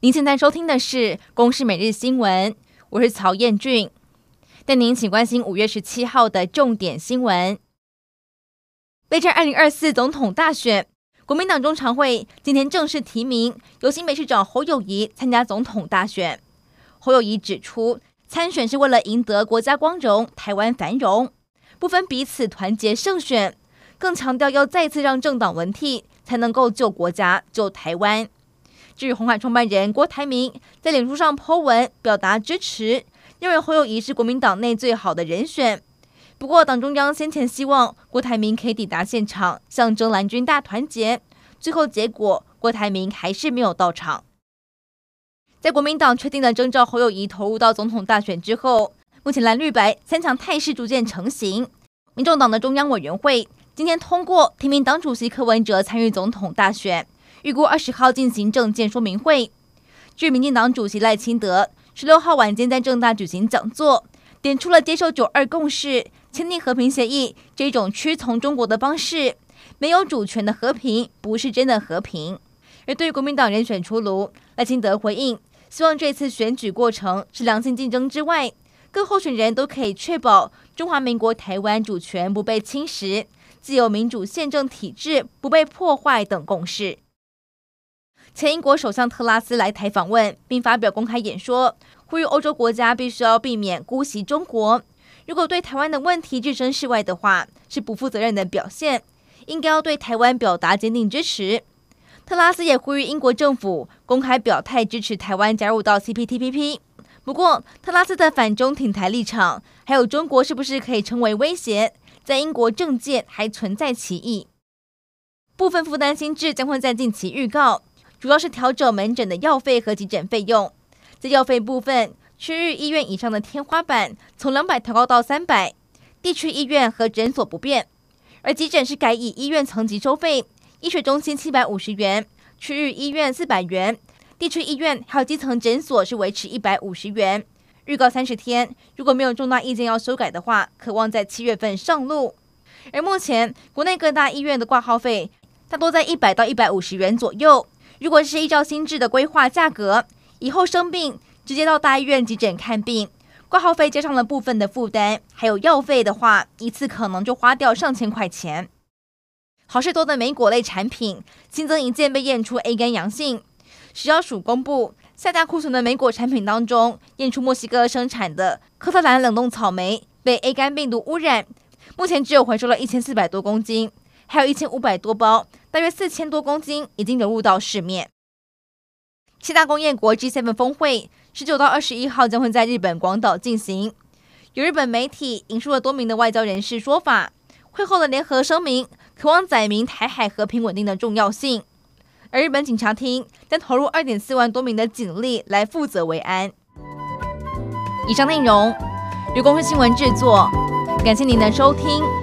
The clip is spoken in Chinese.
您现在收听的是《公视每日新闻》，我是曹彦俊，带您请关心五月十七号的重点新闻。备战二零二四总统大选，国民党中常会今天正式提名由新北市长侯友谊参加总统大选。侯友谊指出，参选是为了赢得国家光荣、台湾繁荣，不分彼此，团结胜选。更强调要再次让政党轮替，才能够救国家、救台湾。至于鸿海创办人郭台铭在脸书上 po 文表达支持，认为侯友谊是国民党内最好的人选。不过，党中央先前希望郭台铭可以抵达现场，象征蓝军大团结。最后结果，郭台铭还是没有到场。在国民党确定了征召侯友谊投入到总统大选之后，目前蓝绿白三强态势逐渐成型。民众党的中央委员会今天通过提名党主席柯文哲参与总统大选。预估二十号进行政见说明会。据民进党主席赖清德十六号晚间在政大举行讲座，点出了接受九二共识、签订和平协议这种屈从中国的方式，没有主权的和平不是真的和平。而对于国民党人选出炉，赖清德回应，希望这次选举过程是良性竞争之外，各候选人都可以确保中华民国台湾主权不被侵蚀，自由民主宪政体制不被破坏等共识。前英国首相特拉斯来台访问，并发表公开演说，呼吁欧洲国家必须要避免姑息中国。如果对台湾的问题置身事外的话，是不负责任的表现，应该要对台湾表达坚定支持。特拉斯也呼吁英国政府公开表态支持台湾加入到 CPTPP。不过，特拉斯的反中挺台立场，还有中国是不是可以称为威胁，在英国政界还存在歧义。部分负担新制将会在近期预告。主要是调整门诊的药费和急诊费用，在药费部分，区域医院以上的天花板从两百调高到三百，地区医院和诊所不变；而急诊是改以医院层级收费，医学中心七百五十元，区域医院四百元，地区医院还有基层诊所是维持一百五十元。预告三十天，如果没有重大意见要修改的话，可望在七月份上路。而目前国内各大医院的挂号费大多在一百到一百五十元左右。如果是依照新制的规划价格，以后生病直接到大医院急诊看病，挂号费加上了部分的负担，还有药费的话，一次可能就花掉上千块钱。好市多的莓果类产品新增一件被验出 A 肝阳性，食药署公布下架库存的莓果产品当中，验出墨西哥生产的科特兰冷冻草莓被 A 肝病毒污染，目前只有回收了一千四百多公斤。还有一千五百多包，大约四千多公斤已经流入到市面。七大工业国 G7 峰会十九到二十一号将会在日本广岛进行。有日本媒体引述了多名的外交人士说法，会后的联合声明渴望载明台海和平稳定的重要性。而日本警察厅将投入二点四万多名的警力来负责维安。以上内容由公司新闻制作，感谢您的收听。